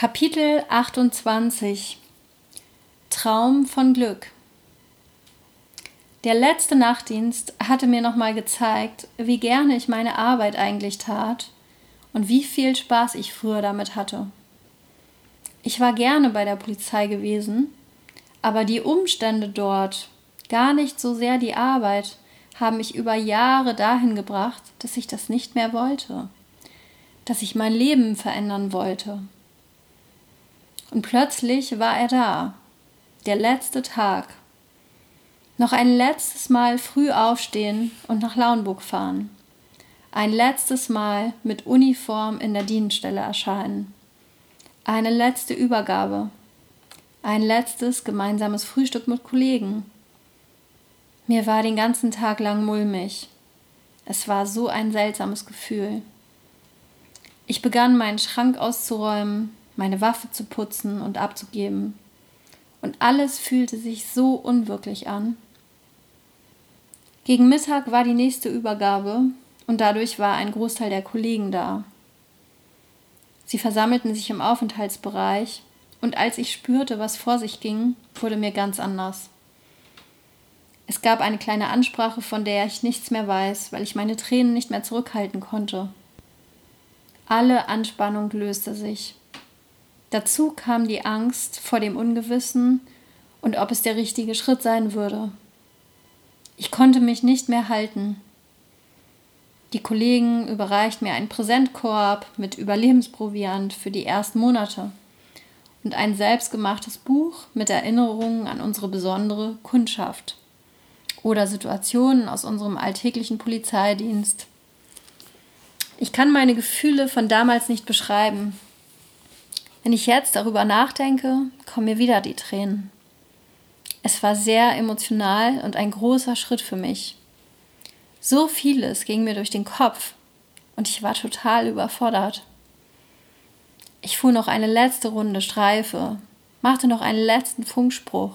Kapitel 28 Traum von Glück. Der letzte Nachtdienst hatte mir nochmal gezeigt, wie gerne ich meine Arbeit eigentlich tat und wie viel Spaß ich früher damit hatte. Ich war gerne bei der Polizei gewesen, aber die Umstände dort, gar nicht so sehr die Arbeit, haben mich über Jahre dahin gebracht, dass ich das nicht mehr wollte, dass ich mein Leben verändern wollte und plötzlich war er da. Der letzte Tag. Noch ein letztes Mal früh aufstehen und nach Lauenburg fahren. Ein letztes Mal mit Uniform in der Dienststelle erscheinen. Eine letzte Übergabe. Ein letztes gemeinsames Frühstück mit Kollegen. Mir war den ganzen Tag lang mulmig. Es war so ein seltsames Gefühl. Ich begann meinen Schrank auszuräumen, meine Waffe zu putzen und abzugeben. Und alles fühlte sich so unwirklich an. Gegen Mittag war die nächste Übergabe und dadurch war ein Großteil der Kollegen da. Sie versammelten sich im Aufenthaltsbereich und als ich spürte, was vor sich ging, wurde mir ganz anders. Es gab eine kleine Ansprache, von der ich nichts mehr weiß, weil ich meine Tränen nicht mehr zurückhalten konnte. Alle Anspannung löste sich. Dazu kam die Angst vor dem Ungewissen und ob es der richtige Schritt sein würde. Ich konnte mich nicht mehr halten. Die Kollegen überreichten mir einen Präsentkorb mit Überlebensproviant für die ersten Monate und ein selbstgemachtes Buch mit Erinnerungen an unsere besondere Kundschaft oder Situationen aus unserem alltäglichen Polizeidienst. Ich kann meine Gefühle von damals nicht beschreiben. Wenn ich jetzt darüber nachdenke, kommen mir wieder die Tränen. Es war sehr emotional und ein großer Schritt für mich. So vieles ging mir durch den Kopf und ich war total überfordert. Ich fuhr noch eine letzte Runde Streife, machte noch einen letzten Funkspruch.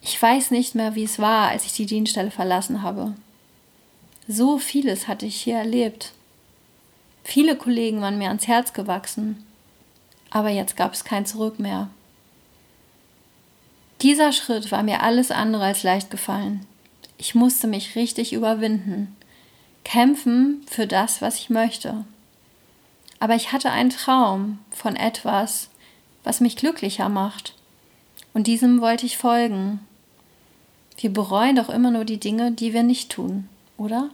Ich weiß nicht mehr, wie es war, als ich die Dienststelle verlassen habe. So vieles hatte ich hier erlebt. Viele Kollegen waren mir ans Herz gewachsen aber jetzt gab es kein Zurück mehr. Dieser Schritt war mir alles andere als leicht gefallen. Ich musste mich richtig überwinden, kämpfen für das, was ich möchte. Aber ich hatte einen Traum von etwas, was mich glücklicher macht. Und diesem wollte ich folgen. Wir bereuen doch immer nur die Dinge, die wir nicht tun, oder?